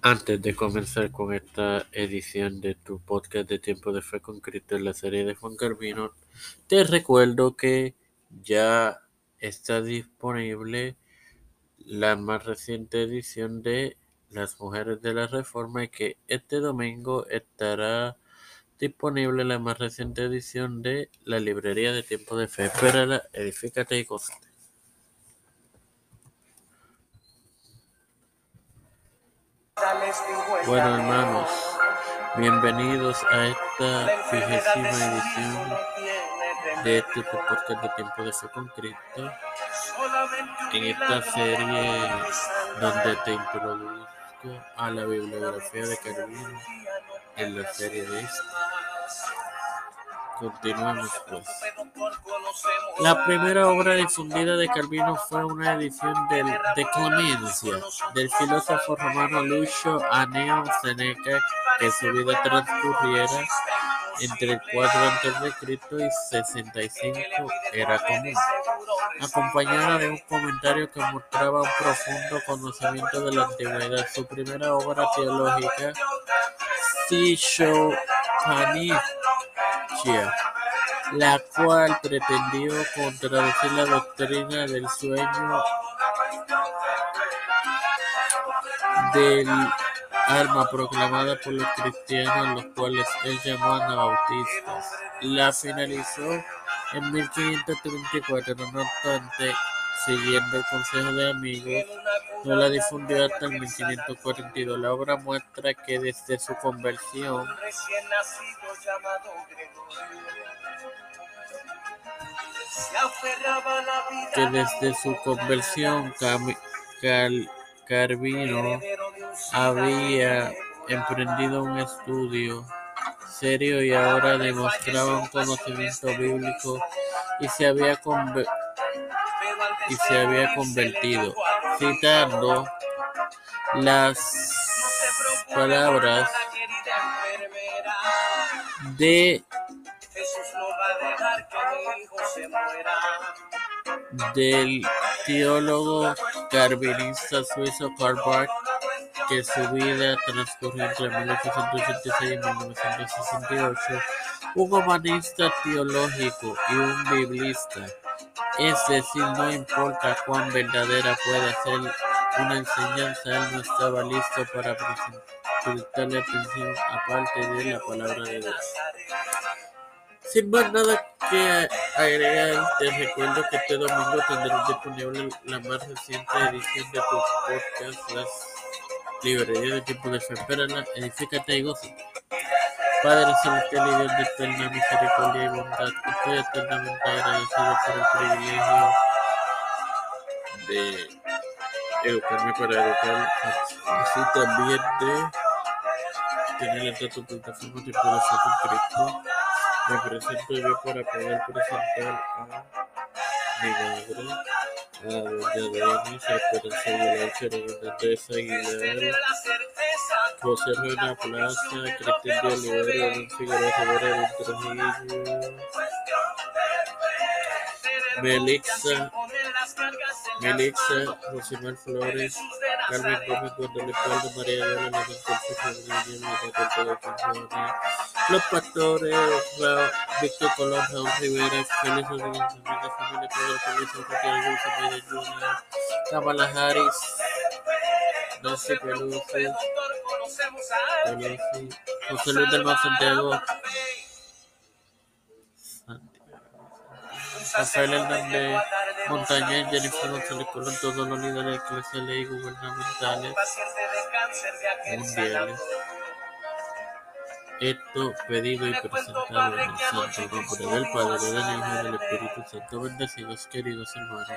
Antes de comenzar con esta edición de tu podcast de Tiempo de Fe con Cristo en la serie de Juan Carvino, te recuerdo que ya está disponible la más reciente edición de Las Mujeres de la Reforma y que este domingo estará disponible la más reciente edición de la librería de Tiempo de Fe. Espérala, edifícate y gózate. Bueno, hermanos, bienvenidos a esta vigésima edición de este podcast de Tiempo de Fe con Cristo. En esta serie donde te introduzco a la bibliografía de Carolina en la serie de esta. Continuamos pues. La primera obra difundida de Calvino fue una edición del De Clemencia del filósofo romano Lucio Aneo Seneca que su vida transcurriera entre el 4 a.C. y 65 era común, acompañada de un comentario que mostraba un profundo conocimiento de la antigüedad. Su primera obra teológica, La cual pretendió contradecir la doctrina del sueño del alma proclamada por los cristianos, los cuales él llamó anabautistas. La finalizó en 1534, no obstante, siguiendo el consejo de amigos, no la difundió hasta el 1542. La obra muestra que desde su conversión que desde su conversión Carvino había emprendido un estudio serio y ahora demostraba un conocimiento bíblico y se había, y se había convertido, citando las palabras de del teólogo carvinista suizo Karl Barth, que su vida transcurrió entre 1886 y 1968, un humanista teológico y un biblista. Es decir, no importa cuán verdadera pueda ser una enseñanza, él no estaba listo para prestarle atención aparte de la palabra de Dios. Sin más nada que agregar, te recuerdo que este domingo tendrás disponible la más reciente edición de tu podcast, Las Librerías de Tiempo de Fe. Espérala, edifícate y goza. Padre Celestial y Dios de eterna misericordia y bondad, estoy eternamente agradecido por el privilegio de educarme para educar, así también de tener entre tu plataforma de Fe con Cristo. Me presento yo para poder presentar a mi madre, a doña Denis, a Esperanza Aguilar, Carolina Andrés Aguilar, José Reina Plaza, Olivera, Don Figueroa Melixa, Melixa, Rosimar Flores, Carmen Gómez, Guadalupe Aldo, María Vela, la los pastores, Víctor Colón, Raúl Rivera, Rodríguez, familia Pedro Pedro Junior, Kamala Harris, José Luis del Mar Santiago, Rafael Hernández Montañez, Jennifer González Colón, todos los líderes eclesiales y gubernamentales. Mundiales. Esto pedido y presentado en el santo nombre del Padre, del Hijo y del Espíritu Santo. Bendecidos, queridos hermanos.